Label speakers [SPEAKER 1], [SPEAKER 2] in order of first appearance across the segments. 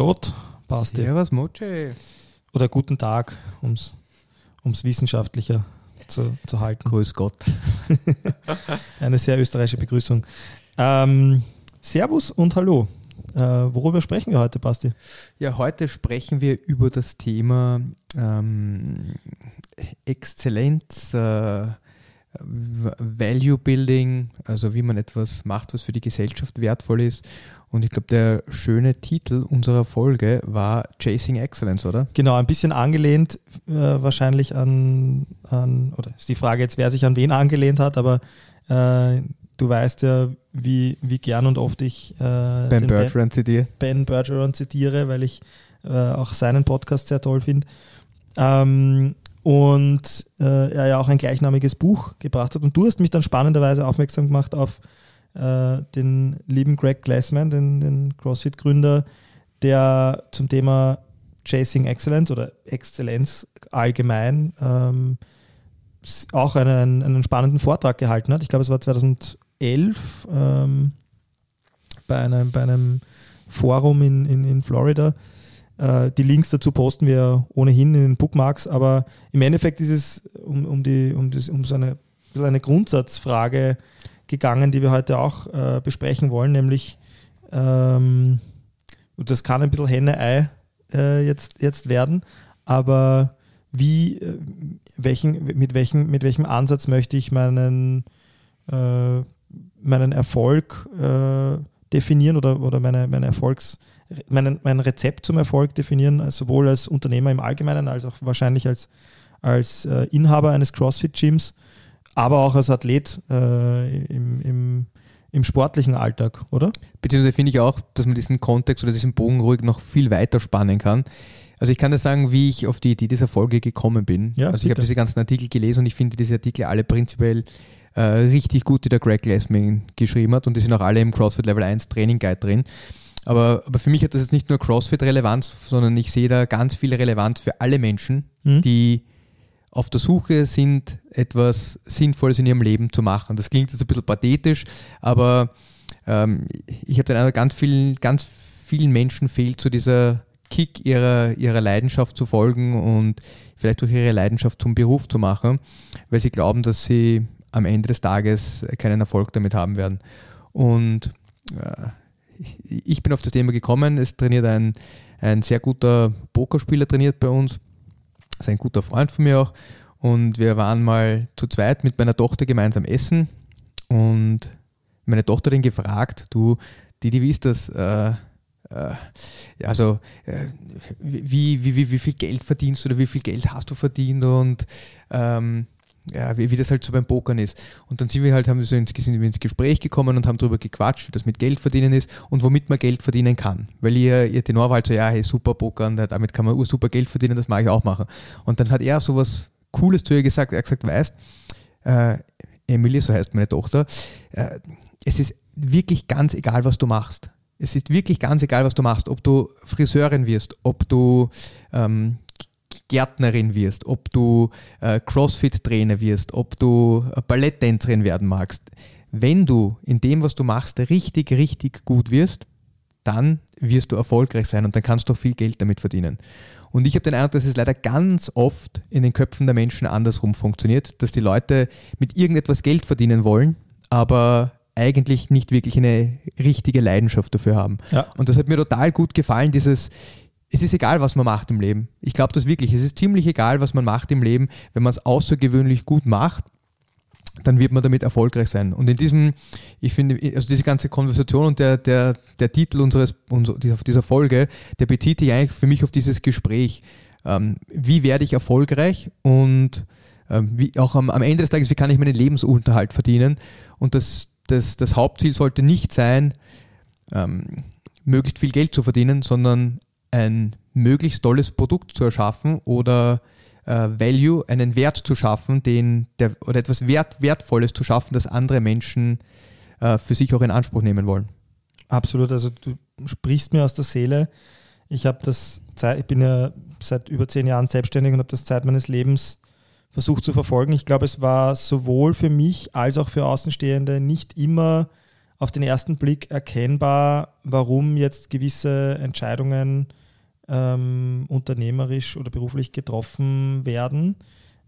[SPEAKER 1] Gott, Basti.
[SPEAKER 2] Servus, Moche.
[SPEAKER 1] Oder guten Tag, um es wissenschaftlicher zu, zu halten.
[SPEAKER 2] Grüß Gott.
[SPEAKER 1] Eine sehr österreichische Begrüßung. Ähm, servus und Hallo. Äh, worüber sprechen wir heute, Basti?
[SPEAKER 2] Ja, heute sprechen wir über das Thema ähm, Exzellenz, äh, Value Building, also wie man etwas macht, was für die Gesellschaft wertvoll ist. Und ich glaube, der schöne Titel unserer Folge war Chasing Excellence, oder?
[SPEAKER 1] Genau, ein bisschen angelehnt äh, wahrscheinlich an, an, oder ist die Frage jetzt, wer sich an wen angelehnt hat, aber äh, du weißt ja, wie, wie gern und oft ich äh,
[SPEAKER 2] Ben Bertrand zitiere.
[SPEAKER 1] Ben Bergeron zitiere, weil ich äh, auch seinen Podcast sehr toll finde. Ähm, und äh, er ja auch ein gleichnamiges Buch gebracht hat. Und du hast mich dann spannenderweise aufmerksam gemacht auf äh, den lieben Greg Glassman, den, den CrossFit-Gründer, der zum Thema Chasing Excellence oder Exzellenz allgemein ähm, auch einen, einen spannenden Vortrag gehalten hat. Ich glaube, es war 2011 ähm, bei, einem, bei einem Forum in, in, in Florida. Äh, die Links dazu posten wir ohnehin in den Bookmarks, aber im Endeffekt ist es um, um, die, um, das, um so eine, so eine Grundsatzfrage gegangen, die wir heute auch äh, besprechen wollen, nämlich, ähm, das kann ein bisschen Henne-Ei äh, jetzt, jetzt werden, aber wie, äh, welchen, mit, welchem, mit welchem Ansatz möchte ich meinen, äh, meinen Erfolg äh, definieren oder, oder meine, meine Erfolgs, meinen, mein Rezept zum Erfolg definieren, also sowohl als Unternehmer im Allgemeinen als auch wahrscheinlich als, als äh, Inhaber eines CrossFit-Gyms, aber auch als Athlet äh, im, im, im sportlichen Alltag, oder?
[SPEAKER 2] Beziehungsweise finde ich auch, dass man diesen Kontext oder diesen Bogen ruhig noch viel weiter spannen kann. Also ich kann dir sagen, wie ich auf die Idee dieser Folge gekommen bin.
[SPEAKER 1] Ja,
[SPEAKER 2] also ich habe diese ganzen Artikel gelesen und ich finde diese Artikel alle prinzipiell äh, richtig gut, die der Greg Glassman geschrieben hat und die sind auch alle im CrossFit Level 1 Training Guide drin. Aber, aber für mich hat das jetzt nicht nur CrossFit-Relevanz, sondern ich sehe da ganz viel Relevanz für alle Menschen,
[SPEAKER 1] Mhm.
[SPEAKER 2] die auf der Suche sind, etwas Sinnvolles in ihrem Leben zu machen. Das klingt jetzt ein bisschen pathetisch, aber ähm, ich habe den Eindruck, ganz vielen, ganz vielen Menschen fehlt so dieser Kick ihrer, ihrer Leidenschaft zu folgen und vielleicht durch ihre Leidenschaft zum Beruf zu machen, weil sie glauben, dass sie am Ende des Tages keinen Erfolg damit haben werden. Und äh, ich bin auf das Thema gekommen. Es trainiert ein, ein sehr guter Pokerspieler trainiert bei uns. Ist ein guter Freund von mir auch. Und wir waren mal zu zweit mit meiner Tochter gemeinsam essen. Und meine Tochter ihn gefragt, du, Didi, wie ist das? Äh, äh, also, äh, wie, wie, wie, wie viel Geld verdienst du oder wie viel Geld hast du verdient und ähm, ja, wie, wie das halt so beim Pokern ist. Und dann sind wir halt, haben so ins, sind wir ins Gespräch gekommen und haben darüber gequatscht, wie das mit Geld verdienen ist und womit man Geld verdienen kann. Weil ihr, ihr Tenor halt so, ja, hey, super Pokern, damit kann man super Geld verdienen, das mag ich auch machen. Und dann hat er so was Cooles zu ihr gesagt, er hat gesagt, weißt, äh, Emily, so heißt meine Tochter, äh, es ist wirklich ganz egal, was du machst. Es ist wirklich ganz egal, was du machst, ob du Friseurin wirst, ob du ähm, Gärtnerin wirst, ob du äh, Crossfit-Trainer wirst, ob du äh, Balletttänzerin werden magst. Wenn du in dem, was du machst, richtig, richtig gut wirst, dann wirst du erfolgreich sein und dann kannst du auch viel Geld damit verdienen. Und ich habe den Eindruck, dass es leider ganz oft in den Köpfen der Menschen andersrum funktioniert, dass die Leute mit irgendetwas Geld verdienen wollen, aber eigentlich nicht wirklich eine richtige Leidenschaft dafür haben.
[SPEAKER 1] Ja.
[SPEAKER 2] Und das hat mir total gut gefallen, dieses, es ist egal, was man macht im Leben. Ich glaube das wirklich. Es ist ziemlich egal, was man macht im Leben. Wenn man es außergewöhnlich gut macht, dann wird man damit erfolgreich sein. Und in diesem, ich finde, also diese ganze Konversation und der, der, der Titel unseres, unser, dieser, dieser Folge, der bezieht sich eigentlich für mich auf dieses Gespräch. Ähm, wie werde ich erfolgreich und ähm, wie, auch am, am Ende des Tages, wie kann ich meinen Lebensunterhalt verdienen? Und das, das, das Hauptziel sollte nicht sein, ähm, möglichst viel Geld zu verdienen, sondern ein möglichst tolles Produkt zu erschaffen oder äh, Value, einen Wert zu schaffen, den der, oder etwas Wert, Wertvolles zu schaffen, das andere Menschen äh, für sich auch in Anspruch nehmen wollen.
[SPEAKER 1] Absolut, also du sprichst mir aus der Seele. Ich habe das ich bin ja seit über zehn Jahren selbstständig und habe das Zeit meines Lebens versucht zu verfolgen. Ich glaube, es war sowohl für mich als auch für Außenstehende nicht immer auf den ersten Blick erkennbar, warum jetzt gewisse Entscheidungen ähm, unternehmerisch oder beruflich getroffen werden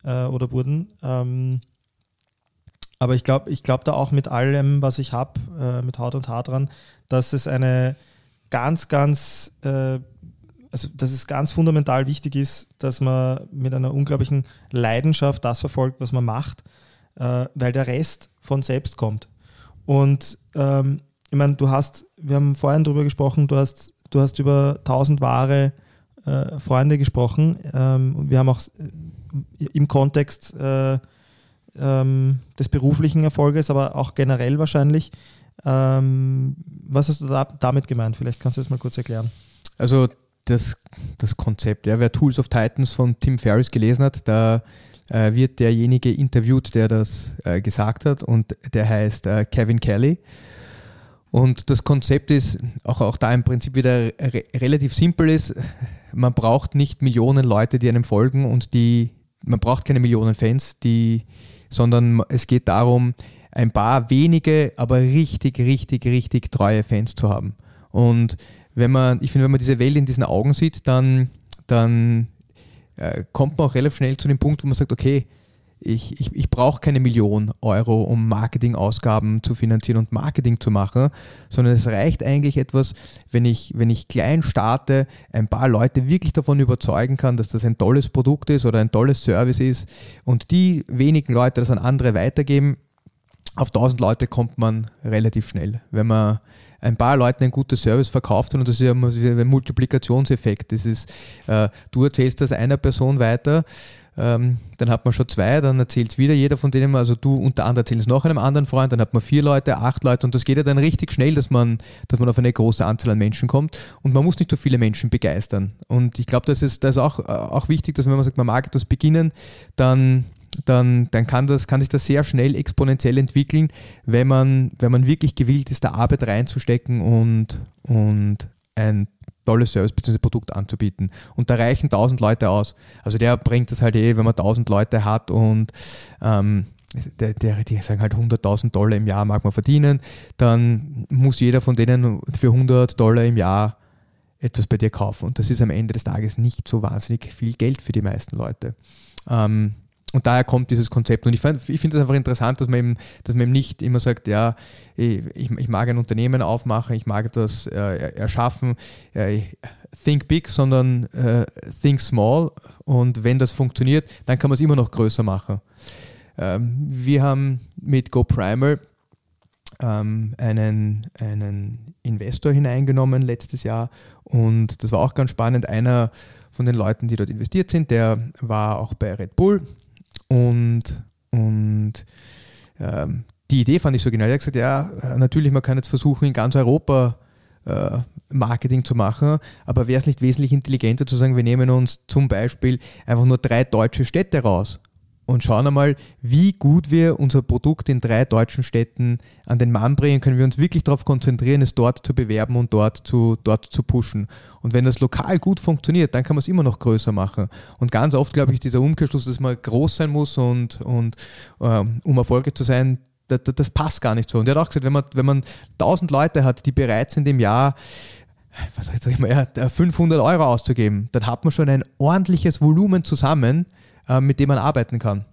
[SPEAKER 1] äh, oder wurden. Ähm, aber ich glaube ich glaub da auch mit allem, was ich habe, äh, mit Haut und Haar dran, dass es eine ganz, ganz, äh, also dass es ganz fundamental wichtig ist, dass man mit einer unglaublichen Leidenschaft das verfolgt, was man macht, äh, weil der Rest von selbst kommt. Und ähm, ich meine, du hast, wir haben vorhin darüber gesprochen, du hast, du hast über 1000 wahre äh, Freunde gesprochen. Ähm, wir haben auch äh, im Kontext äh, ähm, des beruflichen Erfolges, aber auch generell wahrscheinlich. Ähm, was hast du da, damit gemeint? Vielleicht kannst du das mal kurz erklären.
[SPEAKER 2] Also das, das Konzept, ja, wer Tools of Titans von Tim Ferriss gelesen hat, da äh, wird derjenige interviewt, der das äh, gesagt hat und der heißt äh, Kevin Kelly. Und das Konzept ist auch, auch da im Prinzip wieder re relativ simpel ist. Man braucht nicht Millionen Leute, die einem folgen und die, man braucht keine Millionen Fans, die, sondern es geht darum, ein paar wenige, aber richtig, richtig, richtig treue Fans zu haben. Und wenn man, ich finde, wenn man diese Welt in diesen Augen sieht, dann, dann äh, kommt man auch relativ schnell zu dem Punkt, wo man sagt, okay, ich, ich, ich brauche keine Million Euro, um Marketingausgaben zu finanzieren und Marketing zu machen, sondern es reicht eigentlich etwas, wenn ich, wenn ich klein starte, ein paar Leute wirklich davon überzeugen kann, dass das ein tolles Produkt ist oder ein tolles Service ist und die wenigen Leute das an andere weitergeben, auf 1000 Leute kommt man relativ schnell. Wenn man ein paar Leuten ein gutes Service verkauft und das ist ja ein Multiplikationseffekt. Das ist, äh, du erzählst das einer Person weiter, ähm, dann hat man schon zwei, dann erzählt es wieder jeder von denen, also du unter anderem erzählst noch einem anderen Freund, dann hat man vier Leute, acht Leute und das geht ja dann richtig schnell, dass man, dass man auf eine große Anzahl an Menschen kommt und man muss nicht so viele Menschen begeistern. Und ich glaube, das ist, das ist auch, auch wichtig, dass wenn man sagt, man mag etwas beginnen, dann dann, dann kann, das, kann sich das sehr schnell exponentiell entwickeln, wenn man, wenn man wirklich gewillt ist, da Arbeit reinzustecken und, und ein tolles Service bzw. Produkt anzubieten. Und da reichen 1000 Leute aus. Also der bringt das halt eh, wenn man 1000 Leute hat und ähm, der, der, die sagen halt 100.000 Dollar im Jahr mag man verdienen, dann muss jeder von denen für 100 Dollar im Jahr etwas bei dir kaufen. Und das ist am Ende des Tages nicht so wahnsinnig viel Geld für die meisten Leute. Ähm, und daher kommt dieses Konzept. Und ich, ich finde es einfach interessant, dass man, eben, dass man eben nicht immer sagt, ja, ich, ich mag ein Unternehmen aufmachen, ich mag etwas äh, erschaffen, äh, think big, sondern äh, think small. Und wenn das funktioniert, dann kann man es immer noch größer machen. Ähm, wir haben mit GoPrimer ähm, einen, einen Investor hineingenommen letztes Jahr und das war auch ganz spannend. Einer von den Leuten, die dort investiert sind, der war auch bei Red Bull und, und ähm, die Idee fand ich so genial. Er hat gesagt, ja, natürlich, man kann jetzt versuchen, in ganz Europa äh, Marketing zu machen, aber wäre es nicht wesentlich intelligenter zu sagen, wir nehmen uns zum Beispiel einfach nur drei deutsche Städte raus und schauen einmal, wie gut wir unser Produkt in drei deutschen Städten an den Mann bringen, können wir uns wirklich darauf konzentrieren, es dort zu bewerben und dort zu, dort zu pushen. Und wenn das lokal gut funktioniert, dann kann man es immer noch größer machen. Und ganz oft, glaube ich, dieser Umkehrschluss, dass man groß sein muss und, und ähm, um erfolgreich zu sein, das, das, passt gar nicht so. Und er hat auch gesagt, wenn man, wenn man 1000 Leute hat, die bereit sind im Jahr was sag ich mal, 500 Euro auszugeben, dann hat man schon ein ordentliches Volumen zusammen, äh, mit dem man arbeiten kann.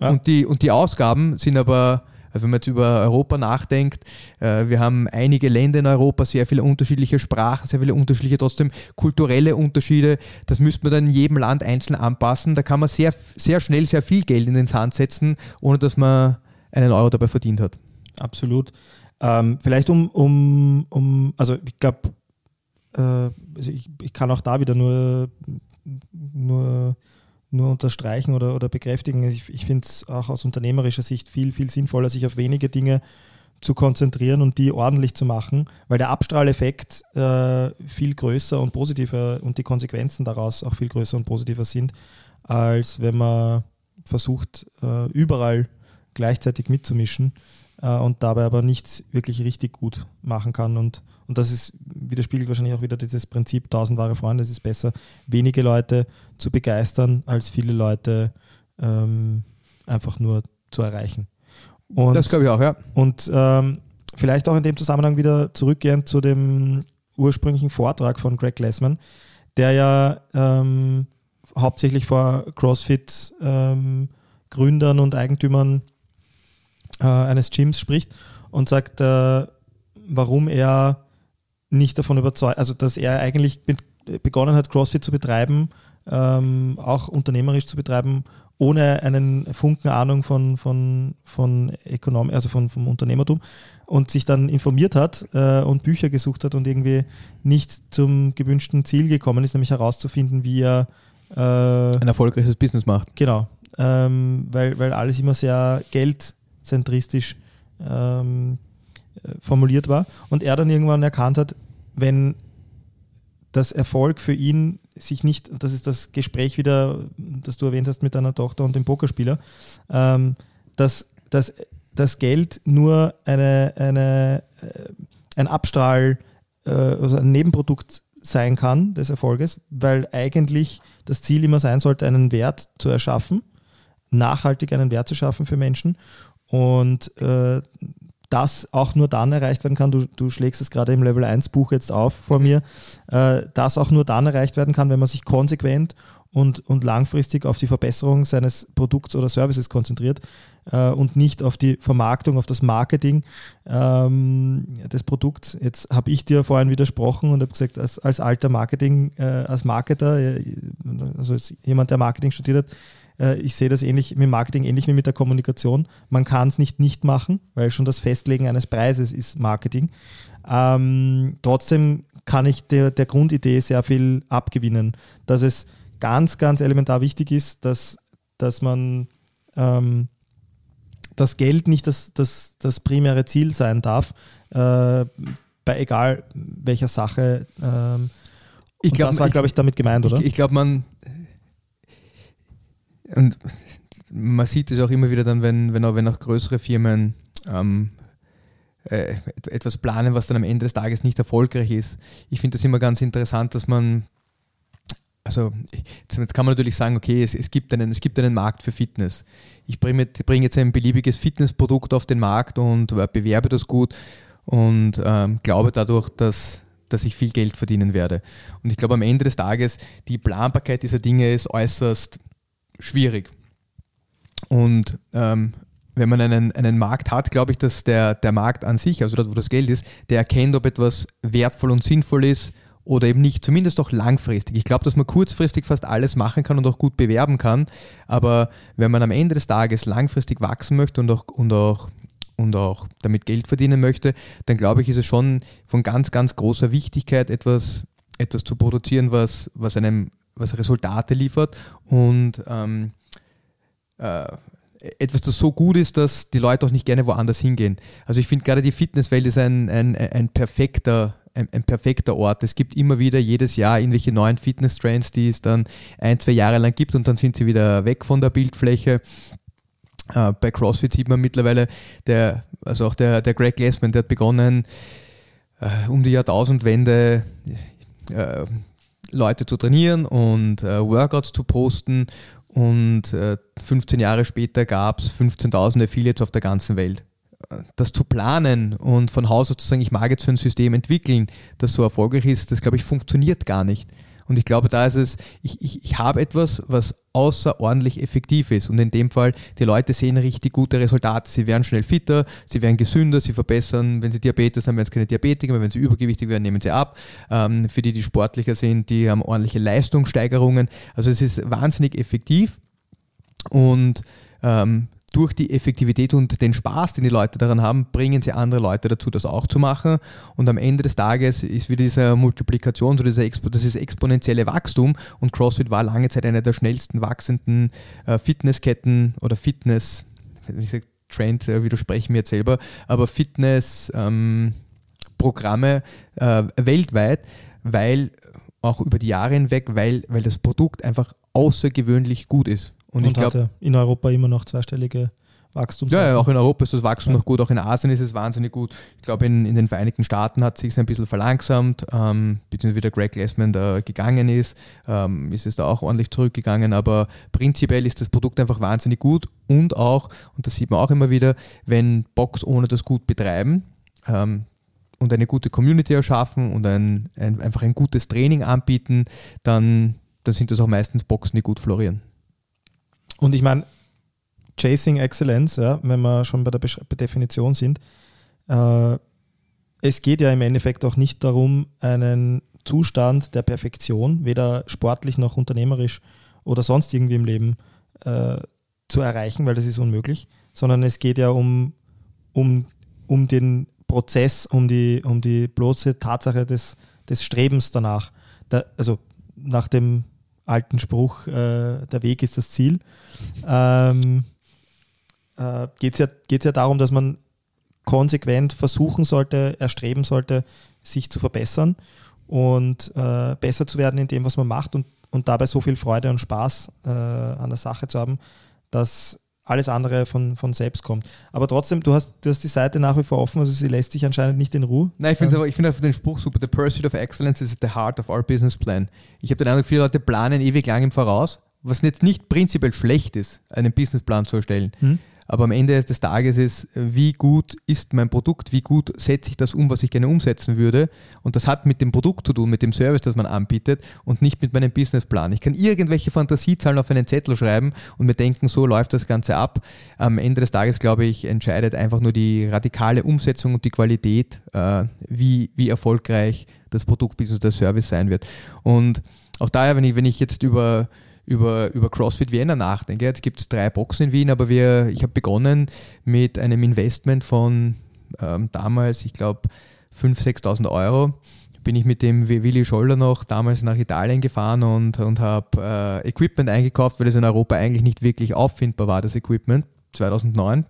[SPEAKER 2] Ja. Und, die, und die Ausgaben sind aber, also wenn man jetzt über Europa nachdenkt, äh, wir haben einige Länder in Europa, sehr viele unterschiedliche Sprachen, sehr viele unterschiedliche, trotzdem kulturelle Unterschiede. Das müsste man dann in jedem Land einzeln anpassen. Da kann man sehr, sehr schnell sehr viel Geld in den Sand setzen, ohne dass man einen Euro dabei verdient hat.
[SPEAKER 1] Absolut. Ähm, vielleicht um, um, um, also ich glaube, äh, also ich, ich kann auch da wieder nur, nur nur unterstreichen oder, oder bekräftigen. Ich, ich finde es auch aus unternehmerischer Sicht viel, viel sinnvoller, sich auf wenige Dinge zu konzentrieren und die ordentlich zu machen, weil der Abstrahleffekt äh, viel größer und positiver und die Konsequenzen daraus auch viel größer und positiver sind, als wenn man versucht, äh, überall gleichzeitig mitzumischen äh, und dabei aber nichts wirklich richtig gut machen kann. Und, und das ist, widerspiegelt wahrscheinlich auch wieder dieses Prinzip tausend wahre Freunde. Es ist besser, wenige Leute zu begeistern, als viele Leute ähm, einfach nur zu erreichen. Und,
[SPEAKER 2] das glaube ich auch, ja.
[SPEAKER 1] und ähm, vielleicht auch in dem Zusammenhang wieder zurückgehend zu dem ursprünglichen Vortrag von Greg Glassman, der ja ähm, hauptsächlich vor CrossFit-Gründern und Eigentümern äh, eines Gyms spricht und sagt, äh, warum er nicht davon überzeugt, also dass er eigentlich be begonnen hat, CrossFit zu betreiben, ähm, auch unternehmerisch zu betreiben, ohne einen Funken Ahnung von, von, von Ökonom also von, vom Unternehmertum und sich dann informiert hat äh, und Bücher gesucht hat und irgendwie nicht zum gewünschten Ziel gekommen ist, nämlich herauszufinden, wie er äh,
[SPEAKER 2] Ein erfolgreiches Business macht.
[SPEAKER 1] Genau, ähm, weil, weil alles immer sehr geldzentristisch ähm, äh, formuliert war und er dann irgendwann erkannt hat, wenn das Erfolg für ihn sich nicht, das ist das Gespräch wieder, das du erwähnt hast mit deiner Tochter und dem Pokerspieler, ähm, dass, dass das Geld nur eine, eine, äh, ein Abstrahl, äh, also ein Nebenprodukt sein kann des Erfolges, weil eigentlich das Ziel immer sein sollte, einen Wert zu erschaffen, nachhaltig einen Wert zu schaffen für Menschen. Und äh, das auch nur dann erreicht werden kann, du, du schlägst es gerade im Level 1 Buch jetzt auf vor mir, äh, das auch nur dann erreicht werden kann, wenn man sich konsequent und, und langfristig auf die Verbesserung seines Produkts oder Services konzentriert äh, und nicht auf die Vermarktung, auf das Marketing ähm, des Produkts. Jetzt habe ich dir vorhin widersprochen und habe gesagt, als, als alter Marketing, äh, als Marketer, äh, also als jemand, der Marketing studiert hat, ich sehe das ähnlich mit Marketing, ähnlich wie mit der Kommunikation. Man kann es nicht nicht machen, weil schon das Festlegen eines Preises ist Marketing. Ähm, trotzdem kann ich der, der Grundidee sehr viel abgewinnen, dass es ganz, ganz elementar wichtig ist, dass, dass man ähm, das Geld nicht das, das, das primäre Ziel sein darf, äh, bei egal welcher Sache. Ähm,
[SPEAKER 2] Ich glaub,
[SPEAKER 1] das war, glaube ich, damit gemeint, oder?
[SPEAKER 2] Ich, ich glaube, man und man sieht es auch immer wieder dann, wenn, wenn, auch, wenn auch größere Firmen ähm, äh, et- etwas planen, was dann am Ende des Tages nicht erfolgreich ist. Ich finde das immer ganz interessant, dass man also jetzt kann man natürlich sagen, okay, es, es, gibt, einen, es gibt einen Markt für Fitness. Ich bringe bringe jetzt ein beliebiges Fitnessprodukt auf den Markt und äh, bewerbe das gut und ähm, glaube dadurch, dass, dass ich viel Geld verdienen werde. Und ich glaube, am Ende des Tages, die Planbarkeit dieser Dinge ist äußerst schwierig. Und ähm, wenn man einen, einen Markt hat, glaube ich, dass der, der Markt an sich, also dort, wo das Geld ist, der erkennt, ob etwas wertvoll und sinnvoll ist oder eben nicht, zumindest auch langfristig. Ich glaube, dass man kurzfristig fast alles machen kann und auch gut bewerben kann, aber wenn man am Ende des Tages langfristig wachsen möchte und auch, und auch, und auch damit Geld verdienen möchte, dann glaube ich, ist es schon von ganz, ganz großer Wichtigkeit, etwas, etwas zu produzieren, was, was einem was Resultate liefert und ähm, äh, etwas, das so gut ist, dass die Leute auch nicht gerne woanders hingehen. Also ich finde gerade die Fitnesswelt ist ein, ein, ein, perfekter, ein, ein perfekter Ort. Es gibt immer wieder jedes Jahr irgendwelche neuen Fitness-Trends, die es dann ein, zwei Jahre lang gibt und dann sind sie wieder weg von der Bildfläche. Äh, bei CrossFit sieht man mittlerweile, der, also auch der, der Greg Glassman, der hat begonnen, äh, um die Jahrtausendwende äh, Leute zu trainieren und äh, Workouts zu posten und äh, 15 Jahre später gab es 15.000 Affiliates auf der ganzen Welt. Äh, Das zu planen und von Haus aus zu sagen, ich mag jetzt so ein System entwickeln, das so erfolgreich ist, das glaube ich funktioniert gar nicht. Und ich glaube, da ist es, ich, ich, ich habe etwas, was außerordentlich effektiv ist. Und in dem Fall, die Leute sehen richtig gute Resultate. Sie werden schnell fitter, sie werden gesünder, sie verbessern. Wenn sie Diabetes haben, werden sie keine Diabetiker. Wenn sie übergewichtig werden, nehmen sie ab. Ähm, für die, die sportlicher sind, die haben ordentliche Leistungssteigerungen. Also es ist wahnsinnig effektiv. Und ähm, durch die Effektivität und den Spaß, den die Leute daran haben, bringen sie andere Leute dazu, das auch zu machen. Und am Ende des Tages ist wieder diese Multiplikation, so dieser Expo, das ist exponentielle Wachstum. Und CrossFit war lange Zeit eine der schnellsten wachsenden äh, Fitnessketten oder Fitness, ich sage, Trend, äh, widerspreche mir jetzt selber, aber Fitness-Programme äh, weltweit, weil auch über die Jahre hinweg, weil, weil das Produkt einfach außergewöhnlich gut ist. Und,
[SPEAKER 1] Und,
[SPEAKER 2] ich glaube,
[SPEAKER 1] in Europa immer noch zweistellige Wachstums.
[SPEAKER 2] ja, ja, auch in Europa ist das Wachstum
[SPEAKER 1] Ja.
[SPEAKER 2] noch gut, auch in Asien ist es wahnsinnig gut. Ich glaube, in, in den Vereinigten Staaten hat es sich ein bisschen verlangsamt, ähm, beziehungsweise wie der Greg Glassman da gegangen ist, ähm, ist es da auch ordentlich zurückgegangen, aber prinzipiell ist das Produkt einfach wahnsinnig gut und auch, und das sieht man auch immer wieder, wenn Box ohne das gut betreiben, ähm, und eine gute Community erschaffen und ein, ein, einfach ein gutes Training anbieten, dann, dann sind das auch meistens Boxen, die gut florieren.
[SPEAKER 1] Und ich meine, Chasing Excellence, ja, wenn wir schon bei der Besch Definition sind, äh, es geht ja im Endeffekt auch nicht darum, einen Zustand der Perfektion, weder sportlich noch unternehmerisch oder sonst irgendwie im Leben äh, zu erreichen, weil das ist unmöglich, sondern es geht ja um, um, um den Prozess, um die, um die bloße Tatsache des, des Strebens danach. Da, also nach dem alten Spruch, äh, der Weg ist das Ziel, ähm, äh, geht es ja, ja darum, dass man konsequent versuchen sollte, erstreben sollte, sich zu verbessern und äh, besser zu werden in dem, was man macht und, und dabei so viel Freude und Spaß äh, an der Sache zu haben, dass alles andere von, von selbst kommt. Aber trotzdem, du hast, du hast die Seite nach wie vor offen, also sie lässt sich anscheinend nicht in Ruhe.
[SPEAKER 2] Nein, ich finde aber ich finde einfach den Spruch super. The pursuit of excellence is at the heart of our business plan. Ich habe den Eindruck, viele Leute planen ewig lang im Voraus, was jetzt nicht prinzipiell schlecht ist, einen Businessplan zu erstellen.
[SPEAKER 1] Hm?
[SPEAKER 2] Aber am Ende des Tages ist, wie gut ist mein Produkt, wie gut setze ich das um, was ich gerne umsetzen würde. Und das hat mit dem Produkt zu tun, mit dem Service, das man anbietet und nicht mit meinem Businessplan. Ich kann irgendwelche Fantasiezahlen auf einen Zettel schreiben und mir denken, so läuft das Ganze ab. Am Ende des Tages, glaube ich, entscheidet einfach nur die radikale Umsetzung und die Qualität, äh, wie, wie erfolgreich das Produkt bzw. der Service sein wird. Und auch daher, wenn ich, wenn ich jetzt über über, über CrossFit Vienna nachdenke. Jetzt gibt es drei Boxen in Wien, aber wir, ich habe begonnen mit einem Investment von ähm, damals, ich glaube, 5.000, 6.000 Euro. Bin ich mit dem Willi Scholler noch damals nach Italien gefahren und, und habe äh, Equipment eingekauft, weil es in Europa eigentlich nicht wirklich auffindbar war, das Equipment, 2009.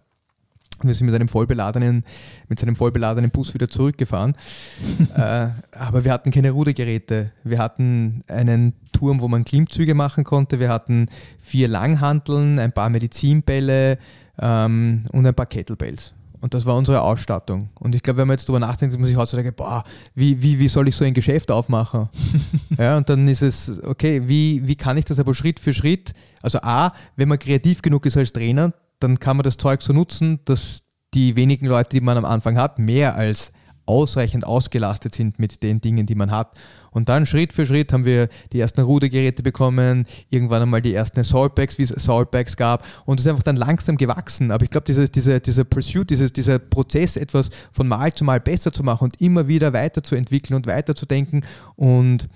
[SPEAKER 2] Wir sind mit einem vollbeladenen, mit seinem vollbeladenen Bus wieder zurückgefahren. äh, aber wir hatten keine Rudergeräte. Wir hatten einen Turm, wo man Klimmzüge machen konnte. Wir hatten vier Langhanteln, ein paar Medizinbälle ähm, und ein paar Kettlebells. Und das war unsere Ausstattung. Und ich glaube, wenn man jetzt darüber nachdenkt, muss ich heutzutage, boah, wie, wie, wie soll ich so ein Geschäft aufmachen? ja, und dann ist es, okay, wie, wie kann ich das aber Schritt für Schritt, also A, wenn man kreativ genug ist als Trainer, dann kann man das Zeug so nutzen, dass die wenigen Leute, die man am Anfang hat, mehr als ausreichend ausgelastet sind mit den Dingen, die man hat. Und dann Schritt für Schritt haben wir die ersten Rudergeräte bekommen, irgendwann einmal die ersten Assaultbags, wie es Assaultbags gab. Und es ist einfach dann langsam gewachsen. Aber ich glaube, diese, diese, dieser Pursuit, dieses, dieser Prozess, etwas von Mal zu Mal besser zu machen und immer wieder weiterzuentwickeln und weiterzudenken und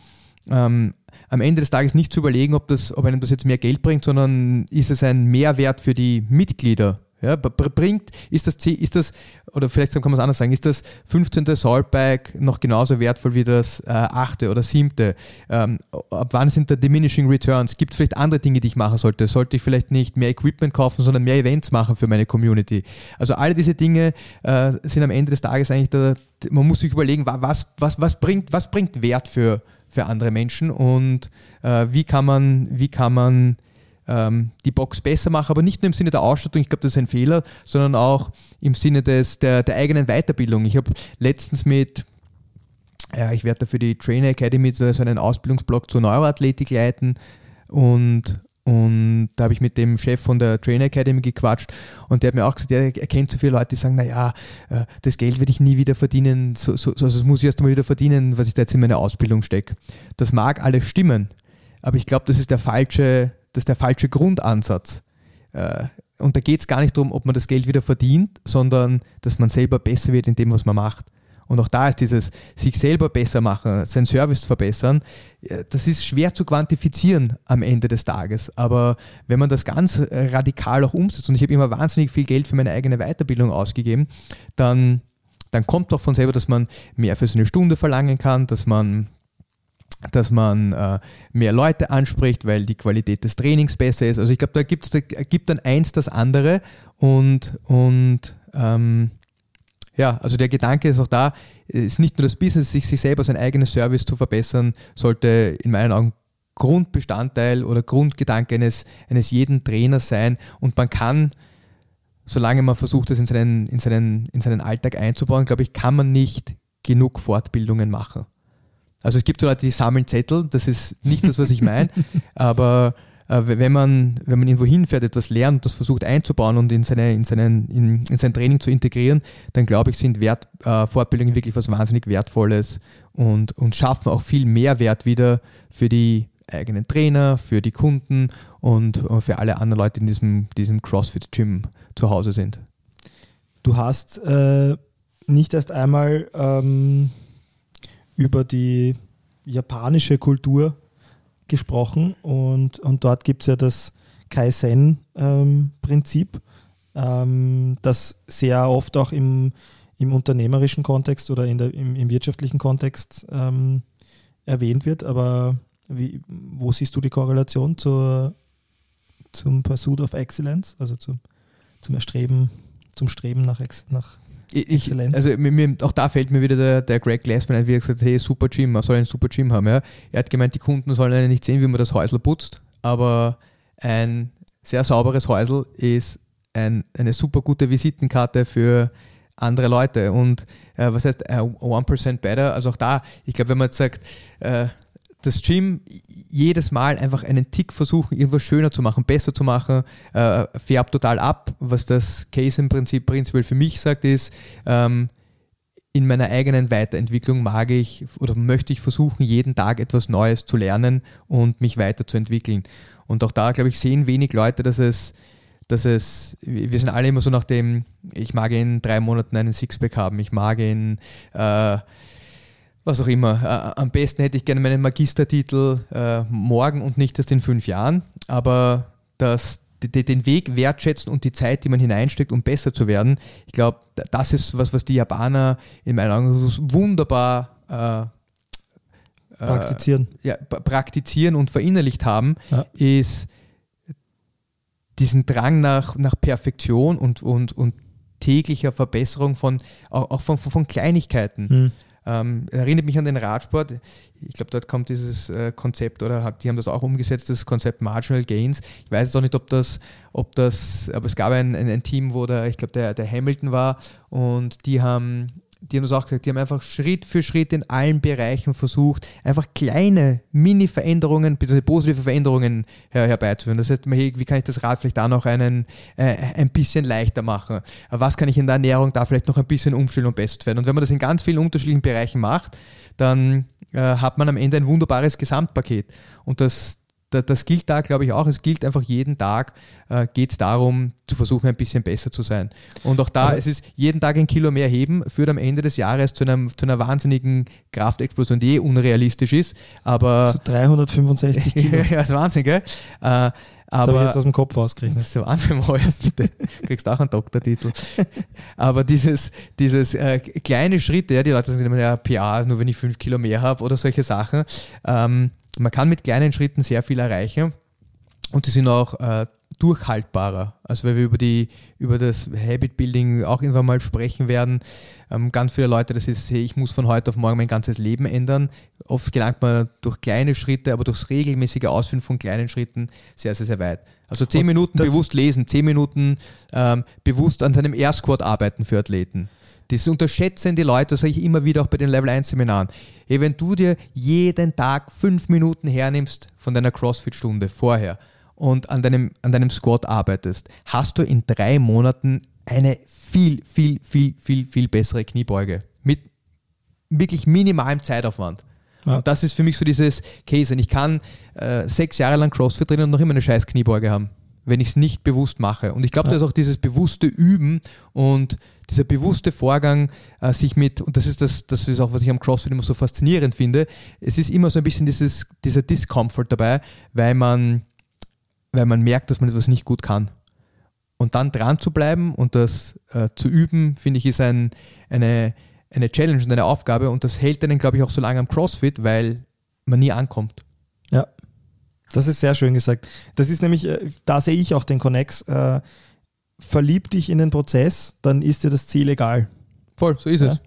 [SPEAKER 2] ähm, am Ende des Tages nicht zu überlegen, ob, das, ob einem das jetzt mehr Geld bringt, sondern ist es ein Mehrwert für die Mitglieder. Ja, br- bringt, ist das, ist das, oder vielleicht kann man es anders sagen, ist das 15. Saltbike noch genauso wertvoll wie das äh, 8. oder 7.? Ähm, ab wann sind da diminishing returns? Gibt es vielleicht andere Dinge, die ich machen sollte? Sollte ich vielleicht nicht mehr Equipment kaufen, sondern mehr Events machen für meine Community? Also all diese Dinge äh, sind am Ende des Tages eigentlich, da, man muss sich überlegen, wa- was, was, was, bringt, was bringt Wert für, für andere Menschen. Und äh, wie kann man, wie kann man ähm, die Box besser machen, aber nicht nur im Sinne der Ausstattung, ich glaube, das ist ein Fehler, sondern auch im Sinne des, der, der eigenen Weiterbildung. Ich habe letztens mit, ja, ich werde da für die Trainer Academy so einen Ausbildungsblock zur Neuroathletik leiten. Und und da habe ich mit dem Chef von der Trainer Academy gequatscht und der hat mir auch gesagt, er kennt so viele Leute, die sagen, naja, äh, das Geld werde ich nie wieder verdienen, so, so, also das muss ich erst einmal wieder verdienen, was ich da jetzt in meine Ausbildung stecke. Das mag alles stimmen, aber ich glaube, das ist der falsche, das ist der falsche Grundansatz. Äh, Und da geht es gar nicht darum, ob man das Geld wieder verdient, sondern dass man selber besser wird in dem, was man macht. Und auch da ist dieses sich selber besser machen, seinen Service verbessern, äh, das ist schwer zu quantifizieren am Ende des Tages. Aber wenn man das ganz äh, radikal auch umsetzt, und ich habe immer wahnsinnig viel Geld für meine eigene Weiterbildung ausgegeben, dann, dann kommt doch von selber, dass man mehr für seine Stunde verlangen kann, dass man dass man äh, mehr Leute anspricht, weil die Qualität des Trainings besser ist. Also ich glaube, da, gibt's, da gibt dann eins das andere und, und ähm, ja, also der Gedanke ist auch da, ist nicht nur das Business, sich, sich selber sein eigenes Service zu verbessern, sollte in meinen Augen Grundbestandteil oder Grundgedanke eines, eines jeden Trainers sein und man kann, solange man versucht, das in seinen, in seinen, in seinen Alltag einzubauen, glaube ich, kann man nicht genug Fortbildungen machen. Also es gibt so Leute, die sammeln Zettel, das ist nicht das, was ich meine, aber wenn, man, wenn man irgendwo hinfährt, etwas lernt, das versucht einzubauen und in, seine, in, seinen, in, in sein Training zu integrieren, dann glaube ich, sind Wert, äh, Fortbildungen wirklich was wahnsinnig Wertvolles und, und schaffen auch viel Mehrwert wieder für die eigenen Trainer, für die Kunden und äh, für alle anderen Leute, die in diesem, diesem CrossFit-Gym zu Hause sind.
[SPEAKER 1] Du hast äh, nicht erst einmal ähm, über die japanische Kultur gesprochen und, und dort gibt es ja das Kaizen-Prinzip, ähm, das sehr oft auch im, im unternehmerischen Kontext oder in der, im, im wirtschaftlichen Kontext ähm, erwähnt wird. Aber wie, wo siehst du die Korrelation zur, zum Pursuit of Excellence, also zum, zum Erstreben, zum Streben nach, nach
[SPEAKER 2] Ich,
[SPEAKER 1] Exzellenz.
[SPEAKER 2] also mir, mir, auch da fällt mir wieder der, der Greg Glassman ein, wie er gesagt hat, hey, super Gym, man soll ein super Gym haben. Ja. Er hat gemeint, die Kunden sollen ja nicht sehen, wie man das Häusl putzt, aber ein sehr sauberes Häusl ist ein, eine super gute Visitenkarte für andere Leute. Und äh, was heißt äh, 1% better? Also auch da, ich glaube, wenn man jetzt sagt, äh, das Gym jedes Mal einfach einen Tick versuchen, irgendwas schöner zu machen, besser zu machen, äh, färbt total ab. Was das Case im Prinzip prinzipiell für mich sagt, ist, ähm, in meiner eigenen Weiterentwicklung mag ich oder möchte ich versuchen, jeden Tag etwas Neues zu lernen und mich weiterzuentwickeln. Und auch da, glaube ich, sehen wenig Leute, dass es, dass es, wir sind alle immer so nach dem, ich mag in drei Monaten einen Sixpack haben, ich mag in äh, was auch immer. Äh, am besten hätte ich gerne meinen Magistertitel äh, morgen und nicht erst in fünf Jahren, aber das, den Weg wertschätzen und die Zeit, die man hineinsteckt, um besser zu werden, ich glaube, das ist was, was die Japaner in meinen Augen wunderbar äh, äh,
[SPEAKER 1] Praktizieren.
[SPEAKER 2] ja, pra- praktizieren und verinnerlicht haben,
[SPEAKER 1] Ja.
[SPEAKER 2] ist diesen Drang nach, nach Perfektion und, und, und täglicher Verbesserung von, auch, von, von, Kleinigkeiten.
[SPEAKER 1] Hm.
[SPEAKER 2] Ähm, erinnert mich an den Radsport. Ich glaube, dort kommt dieses äh, Konzept oder hat, die haben das auch umgesetzt, das Konzept Marginal Gains. Ich weiß jetzt auch nicht, ob das, ob das, aber es gab ein, ein, ein Team, wo der, ich glaube, der, der Hamilton war und die haben, die haben das auch gesagt, die haben einfach Schritt für Schritt in allen Bereichen versucht, einfach kleine Mini-Veränderungen, bzw. positive Veränderungen her, herbeizuführen. Das heißt, wie kann ich das Rad vielleicht da noch einen, äh, ein bisschen leichter machen? Äh, Was kann ich in der Ernährung da vielleicht noch ein bisschen umstellen, um besser werden? Und wenn man das in ganz vielen unterschiedlichen Bereichen macht, dann äh, hat man am Ende ein wunderbares Gesamtpaket. Und das, da- das gilt da, glaube ich, auch. Es gilt einfach jeden Tag, äh, geht es darum, zu versuchen, ein bisschen besser zu sein. Und auch da,
[SPEAKER 1] Aber-
[SPEAKER 2] es ist jeden Tag ein Kilo mehr heben, führt am Ende des Jahres zu, einem, zu einer wahnsinnigen Kraftexplosion, die eh unrealistisch ist. Aber
[SPEAKER 1] So 365 Kilo.
[SPEAKER 2] ja, ist Wahnsinn, gell? Äh,
[SPEAKER 1] Das habe ich
[SPEAKER 2] aber
[SPEAKER 1] jetzt aus dem Kopf ausgerechnet.
[SPEAKER 2] das ist ja Wahnsinn, Moritz, bitte. Kriegst auch einen Doktortitel. Aber dieses, dieses äh, kleine Schritte, ja, die Leute sagen immer, ja, PA, nur wenn ich fünf Kilo mehr habe oder solche Sachen. Ähm, man kann mit kleinen Schritten sehr viel erreichen und die sind auch äh, durchhaltbarer. Also weil wir über, die, über das Habit Building auch irgendwann mal sprechen werden. Ähm, ganz viele Leute, das ist, hey, ich muss von heute auf morgen mein ganzes Leben ändern. Oft gelangt man durch kleine Schritte, aber durchs regelmäßige Ausführen von kleinen Schritten sehr, sehr, sehr weit. Also zehn
[SPEAKER 1] Und
[SPEAKER 2] Minuten bewusst lesen, zehn Minuten ähm, bewusst an seinem Air Squat arbeiten für Athleten. Das unterschätzen die Leute, das sage ich immer wieder auch bei den Level 1 Seminaren. Hey, wenn du dir jeden Tag fünf Minuten hernimmst von deiner CrossFit-Stunde vorher und an deinem, an deinem Squat arbeitest, hast du in drei Monaten eine viel, viel, viel, viel, viel bessere Kniebeuge. Mit wirklich minimalem Zeitaufwand.
[SPEAKER 1] Ja.
[SPEAKER 2] Und das ist für mich so dieses Case. Und ich kann äh, sechs Jahre lang CrossFit trainieren und noch immer eine scheiß Kniebeuge haben, wenn ich es nicht bewusst mache. Und ich glaube,
[SPEAKER 1] Ja.
[SPEAKER 2] da ist auch dieses bewusste Üben und dieser bewusste Vorgang, äh, sich mit, und das ist das, das ist auch, was ich am CrossFit immer so faszinierend finde, es ist immer so ein bisschen dieses, dieser Discomfort dabei, weil man, weil man merkt, dass man etwas nicht gut kann. Und dann dran zu bleiben und das äh, zu üben, finde ich, ist ein, eine, eine Challenge und eine Aufgabe. Und das hält einen, glaube ich, auch so lange am CrossFit, weil man nie ankommt.
[SPEAKER 1] Ja, das ist sehr schön gesagt. Das ist nämlich, äh, da sehe ich auch den Connex. Äh, verlieb dich in den Prozess, dann ist dir das Ziel egal.
[SPEAKER 2] Voll, so ist
[SPEAKER 1] Ja.
[SPEAKER 2] es.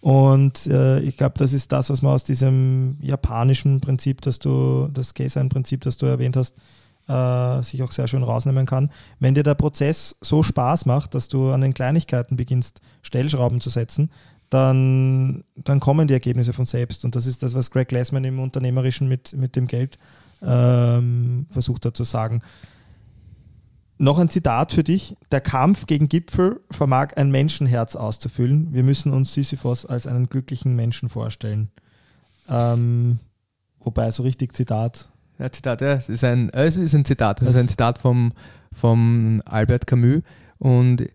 [SPEAKER 1] Und äh, ich glaube, das ist das, was man aus diesem japanischen Prinzip, das du, das Gay-Sein-Prinzip, das du erwähnt hast, äh, sich auch sehr schön rausnehmen kann. Wenn dir der Prozess so Spaß macht, dass du an den Kleinigkeiten beginnst, Stellschrauben zu setzen, dann, dann kommen die Ergebnisse von selbst. Und das ist das, was Greg Glassman im Unternehmerischen mit, mit dem Geld ähm, versucht hat zu sagen. Noch ein Zitat für dich. Der Kampf gegen Gipfel vermag ein Menschenherz auszufüllen. Wir müssen uns Sisyphos als einen glücklichen Menschen vorstellen. Ähm, wobei, so richtig Zitat.
[SPEAKER 2] Ja, Zitat, ja, es ist ein, äh, es ist ein Zitat, es ist ein Zitat vom, vom Albert Camus und äh,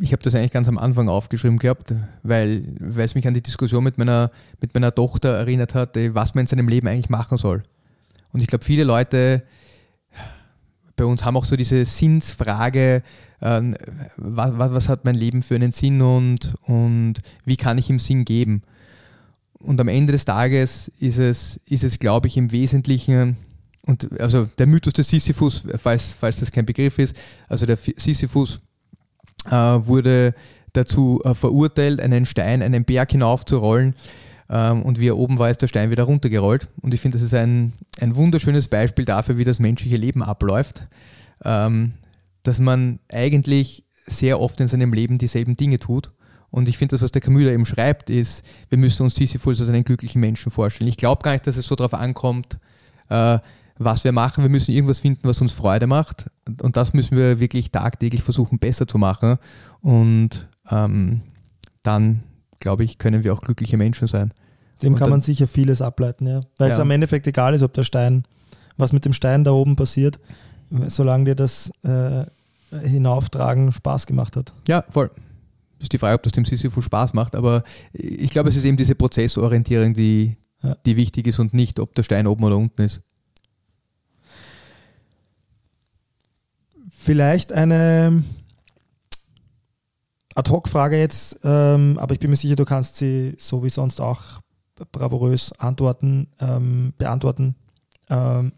[SPEAKER 2] ich habe das eigentlich ganz am Anfang aufgeschrieben gehabt, weil, weil es mich an die Diskussion mit meiner, mit meiner Tochter erinnert hat, was man in seinem Leben eigentlich machen soll. Und ich glaube, viele Leute bei uns haben auch so diese Sinnsfrage, ähm, was, was, hat mein Leben für einen Sinn und, und wie kann ich ihm Sinn geben? Und am Ende des Tages ist es, ist es glaube ich, im Wesentlichen, und also der Mythos des Sisyphus, falls, falls das kein Begriff ist, also der Sisyphus äh, wurde dazu äh, verurteilt, einen Stein, einen Berg hinaufzurollen. Ähm, und wie er oben war, ist der Stein wieder runtergerollt. Und ich finde, das ist ein, ein wunderschönes Beispiel dafür, wie das menschliche Leben abläuft. Ähm, dass man eigentlich sehr oft in seinem Leben dieselben Dinge tut. Und ich finde, das, was der Camus da eben schreibt, ist, wir müssen uns Sisyphus als einen glücklichen Menschen vorstellen. Ich glaube gar nicht, dass es so darauf ankommt, äh, was wir machen. Wir müssen irgendwas finden, was uns Freude macht. Und das müssen wir wirklich tagtäglich versuchen, besser zu machen. Und ähm, dann, glaube ich, können wir auch glückliche Menschen sein.
[SPEAKER 1] Dem
[SPEAKER 2] Und
[SPEAKER 1] kann man sicher vieles ableiten, ja. Weil es
[SPEAKER 2] Ja.
[SPEAKER 1] am Endeffekt egal ist, ob der Stein, was mit dem Stein da oben passiert, solange dir das äh, Hinauftragen Spaß gemacht hat.
[SPEAKER 2] Ja, voll. Ist die Frage, ob das dem Sisyphus Spaß macht, aber ich glaube, es ist eben diese Prozessorientierung, die,
[SPEAKER 1] Ja.
[SPEAKER 2] die wichtig ist und nicht, ob der Stein oben oder unten ist.
[SPEAKER 1] Vielleicht eine Ad-Hoc-Frage jetzt, ähm, aber ich bin mir sicher, du kannst sie so wie sonst auch bravourös antworten, ähm, beantworten. Ähm,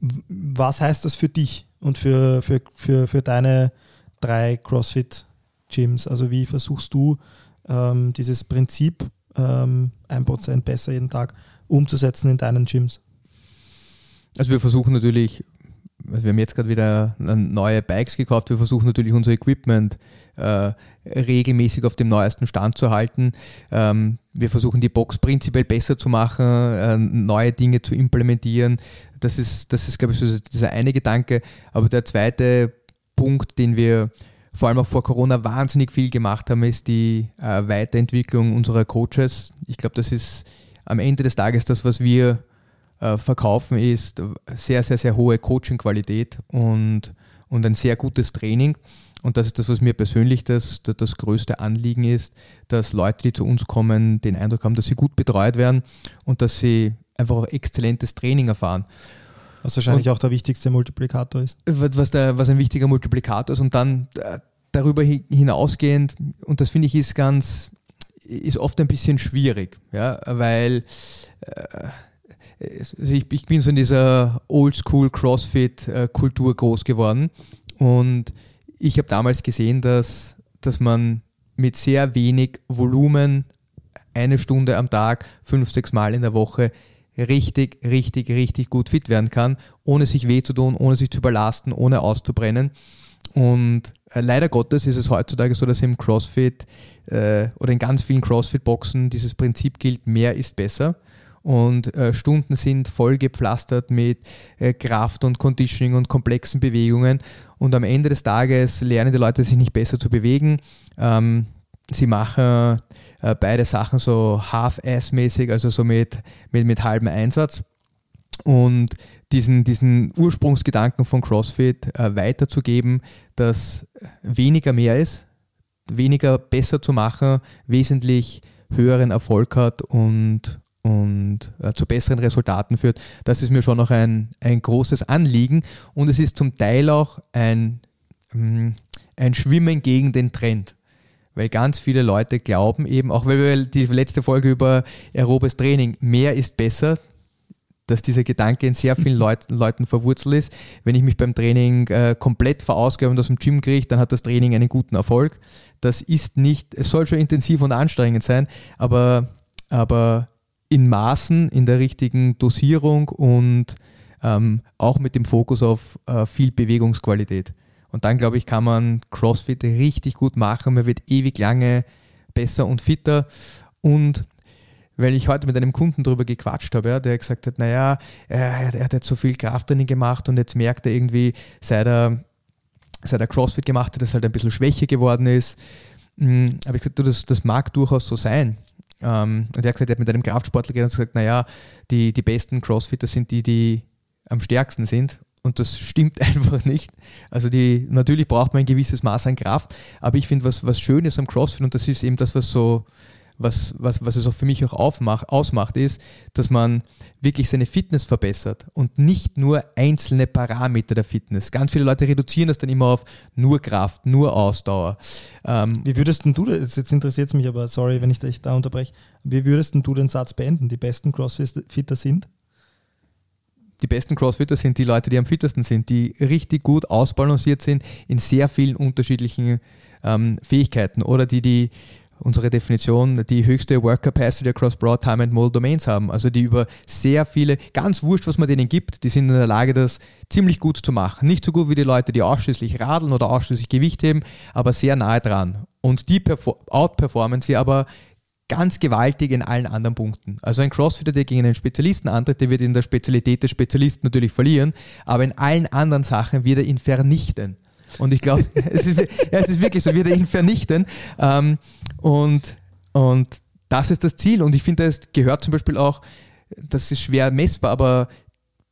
[SPEAKER 1] was heißt das für dich und für, für, für, für deine drei CrossFit-Gyms? Also wie versuchst du ähm, dieses Prinzip ähm, 1% besser jeden Tag umzusetzen in deinen Gyms?
[SPEAKER 2] Also wir versuchen natürlich, also wir haben jetzt gerade wieder neue Bikes gekauft, wir versuchen natürlich unser Equipment äh, regelmäßig auf dem neuesten Stand zu halten. Ähm, wir versuchen die Box prinzipiell besser zu machen, äh, neue Dinge zu implementieren. Das ist, das ist glaube ich, so dieser eine Gedanke. Aber der zweite Punkt, den wir vor allem auch vor Corona wahnsinnig viel gemacht haben, ist die äh, Weiterentwicklung unserer Coaches. Ich glaube, das ist am Ende des Tages das, was wir äh, verkaufen, ist sehr, sehr, sehr hohe Coaching-Qualität und, und ein sehr gutes Training. Und das ist das, was mir persönlich das, das, das größte Anliegen ist, dass Leute, die zu uns kommen, den Eindruck haben, dass sie gut betreut werden und dass sie einfach auch exzellentes Training erfahren.
[SPEAKER 1] Was wahrscheinlich auch der wichtigste Multiplikator ist.
[SPEAKER 2] was, der, was ein wichtiger Multiplikator ist und dann äh, darüber hi- hinausgehend, und das finde ich ist ganz, ist oft ein bisschen schwierig, ja, weil äh, ich, ich bin so in dieser Oldschool CrossFit-Kultur groß geworden und ich habe damals gesehen, dass, dass man mit sehr wenig Volumen eine Stunde am Tag, fünf, sechs Mal in der Woche richtig, richtig, richtig gut fit werden kann, ohne sich weh zu tun, ohne sich zu überlasten, ohne auszubrennen. Und äh, leider Gottes ist es heutzutage so, dass im CrossFit äh, oder in ganz vielen CrossFit-Boxen dieses Prinzip gilt, mehr ist besser. Und äh, Stunden sind voll gepflastert mit äh, Kraft und Conditioning und komplexen Bewegungen. Und am Ende des Tages lernen die Leute sich nicht besser zu bewegen. Ähm, sie machen äh, beide Sachen so half-ass-mäßig, also so mit, mit, mit halbem Einsatz. Und diesen, diesen Ursprungsgedanken von CrossFit äh, weiterzugeben, dass weniger mehr ist, weniger besser zu machen, wesentlich höheren Erfolg hat und, und äh, zu besseren Resultaten führt. Das ist mir schon noch ein, ein großes Anliegen und es ist zum Teil auch ein, mm, ein Schwimmen gegen den Trend. Weil ganz viele Leute glauben eben, auch weil wir die letzte Folge über aerobes Training, mehr ist besser, dass dieser Gedanke in sehr vielen Leuten, Leuten verwurzelt ist. Wenn ich mich beim Training äh, komplett verausgabe und aus dem Gym kriege, dann hat das Training einen guten Erfolg. Das ist nicht, es soll schon intensiv und anstrengend sein, aber, aber in Maßen, in der richtigen Dosierung und ähm, auch mit dem Fokus auf äh, viel Bewegungsqualität. Und dann, glaube ich, kann man CrossFit richtig gut machen. Man wird ewig lange besser und fitter. Und weil ich heute mit einem Kunden darüber gequatscht habe, ja, der gesagt hat, naja, er, er hat jetzt so viel Krafttraining gemacht und jetzt merkt er irgendwie, seit er, seit er CrossFit gemacht hat, dass er halt ein bisschen schwächer geworden ist. Hm, habe ich gesagt, du, das, das mag durchaus so sein. Ähm, und er hat gesagt, er hat mit einem Kraftsportler geredet und gesagt, naja, die, die besten Crossfitter sind die, die am stärksten sind. Und das stimmt einfach nicht. Also die, natürlich braucht man ein gewisses Maß an Kraft, aber ich finde, was, was schön am CrossFit, und das ist eben das, was so was, was, was es auch für mich auch aufmacht, ausmacht, ist, dass man wirklich seine Fitness verbessert und nicht nur einzelne Parameter der Fitness. Ganz viele Leute reduzieren das dann immer auf nur Kraft, nur Ausdauer.
[SPEAKER 1] Ähm, wie würdest du das, jetzt interessiert es mich aber, sorry, wenn ich dich da unterbreche, wie würdest du den Satz beenden? Die besten Crossfitter sind?
[SPEAKER 2] die besten Crossfitter sind die Leute, die am fittesten sind, die richtig gut ausbalanciert sind in sehr vielen unterschiedlichen ähm, Fähigkeiten oder die die unsere Definition, die höchste Work Capacity across Broad Time and Mole Domains haben. Also die über sehr viele, ganz wurscht, was man denen gibt, die sind in der Lage, das ziemlich gut zu machen. Nicht so gut wie die Leute, die ausschließlich radeln oder ausschließlich Gewicht heben, aber sehr nahe dran. Und die outperformen sie aber ganz gewaltig in allen anderen Punkten. Also ein Crossfitter, der gegen einen Spezialisten antritt, der wird in der Spezialität des Spezialisten natürlich verlieren, aber in allen anderen Sachen wird er ihn vernichten. Und ich glaube, es, es ist wirklich so, wird er ihn vernichten. Ähm, und, und das ist das Ziel. Und ich finde, es gehört zum Beispiel auch, das ist schwer messbar, aber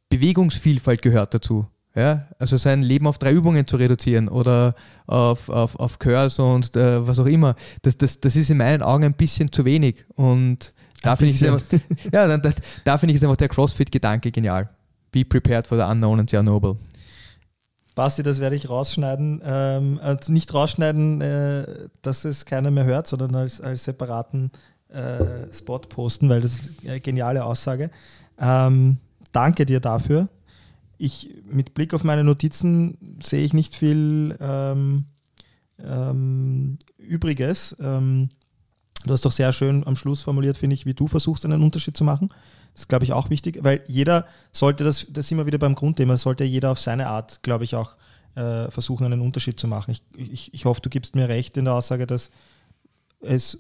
[SPEAKER 2] Bewegungsvielfalt gehört dazu. Ja, also sein Leben auf drei Übungen zu reduzieren oder auf, auf, auf Curls und äh, was auch immer, das, das, das ist in meinen Augen ein bisschen zu wenig. Und da finde ich, es einfach, ja, da, da find ich es einfach der CrossFit-Gedanke genial. Be prepared for the unknown and the unknowable.
[SPEAKER 1] Basti, das werde ich rausschneiden. Ähm, also nicht rausschneiden, äh, dass es keiner mehr hört, sondern als, als separaten äh, Spot posten, weil das ist eine geniale Aussage. Ähm, danke dir dafür. Ich, mit Blick auf meine Notizen sehe ich nicht viel ähm, ähm Übriges. Ähm, du hast doch sehr schön am Schluss formuliert, finde ich, wie du versuchst, einen Unterschied zu machen. Das ist, glaube ich, auch wichtig, weil jeder sollte das, das wir wieder beim Grundthema, sollte jeder auf seine Art, glaube ich, auch äh, versuchen, einen Unterschied zu machen. Ich, ich, ich hoffe, du gibst mir recht in der Aussage, dass es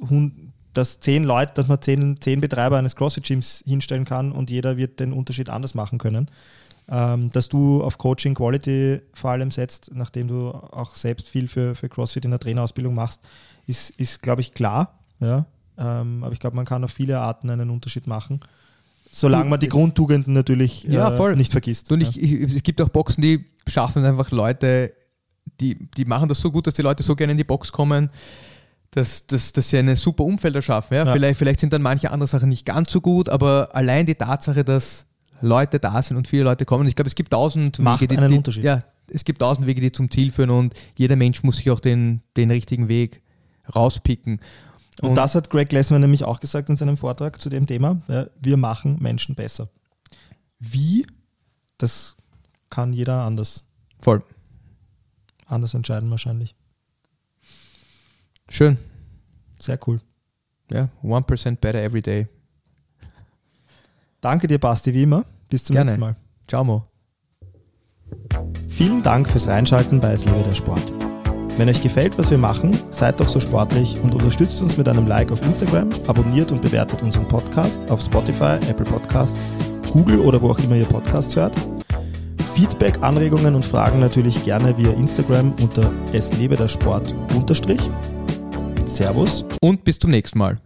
[SPEAKER 1] dass zehn Leute, dass man zehn, zehn Betreiber eines CrossFit-Gyms hinstellen kann und jeder wird den Unterschied anders machen können. Ähm, dass du auf Coaching Quality vor allem setzt, nachdem du auch selbst viel für, für CrossFit in der Trainerausbildung machst, ist, ist glaube ich, klar. Ja? Ähm, aber ich glaube, man kann auf viele Arten einen Unterschied machen. Solange man die Grundtugenden natürlich
[SPEAKER 2] ja,
[SPEAKER 1] äh, nicht vergisst.
[SPEAKER 2] Und ich, ich, es gibt auch Boxen, die schaffen einfach Leute, die, die machen das so gut, dass die Leute so gerne in die Box kommen, dass, dass, dass sie eine super Umfeld erschaffen. Ja? Ja. Vielleicht, vielleicht sind dann manche andere Sachen nicht ganz so gut, aber allein die Tatsache, dass Leute da sind und viele Leute kommen, ich glaube, es gibt tausend
[SPEAKER 1] Macht Wege, die, einen
[SPEAKER 2] die,
[SPEAKER 1] Unterschied.
[SPEAKER 2] Ja, es gibt tausend Wege, die zum Ziel führen und jeder Mensch muss sich auch den, den richtigen Weg rauspicken.
[SPEAKER 1] Und, und das hat Greg Glassman nämlich auch gesagt in seinem Vortrag zu dem Thema. Ja, wir machen Menschen besser. Wie? Das kann jeder anders.
[SPEAKER 2] Voll.
[SPEAKER 1] Anders entscheiden wahrscheinlich.
[SPEAKER 2] Schön.
[SPEAKER 1] Sehr cool.
[SPEAKER 2] Ja, 1% better every day.
[SPEAKER 1] Danke dir, Basti, wie immer. Bis zum
[SPEAKER 2] Gerne.
[SPEAKER 1] nächsten Mal.
[SPEAKER 2] Ciao, Mo.
[SPEAKER 1] Vielen Dank fürs Reinschalten bei Es liebe der Sport. Wenn euch gefällt, was wir machen, seid doch so sportlich und unterstützt uns mit einem Like auf Instagram, abonniert und bewertet unseren Podcast auf Spotify, Apple Podcasts, Google oder wo auch immer ihr Podcasts hört. Feedback, Anregungen und Fragen natürlich gerne via Instagram unter es lebe der Sport unterstrich. Servus
[SPEAKER 2] und bis zum nächsten Mal.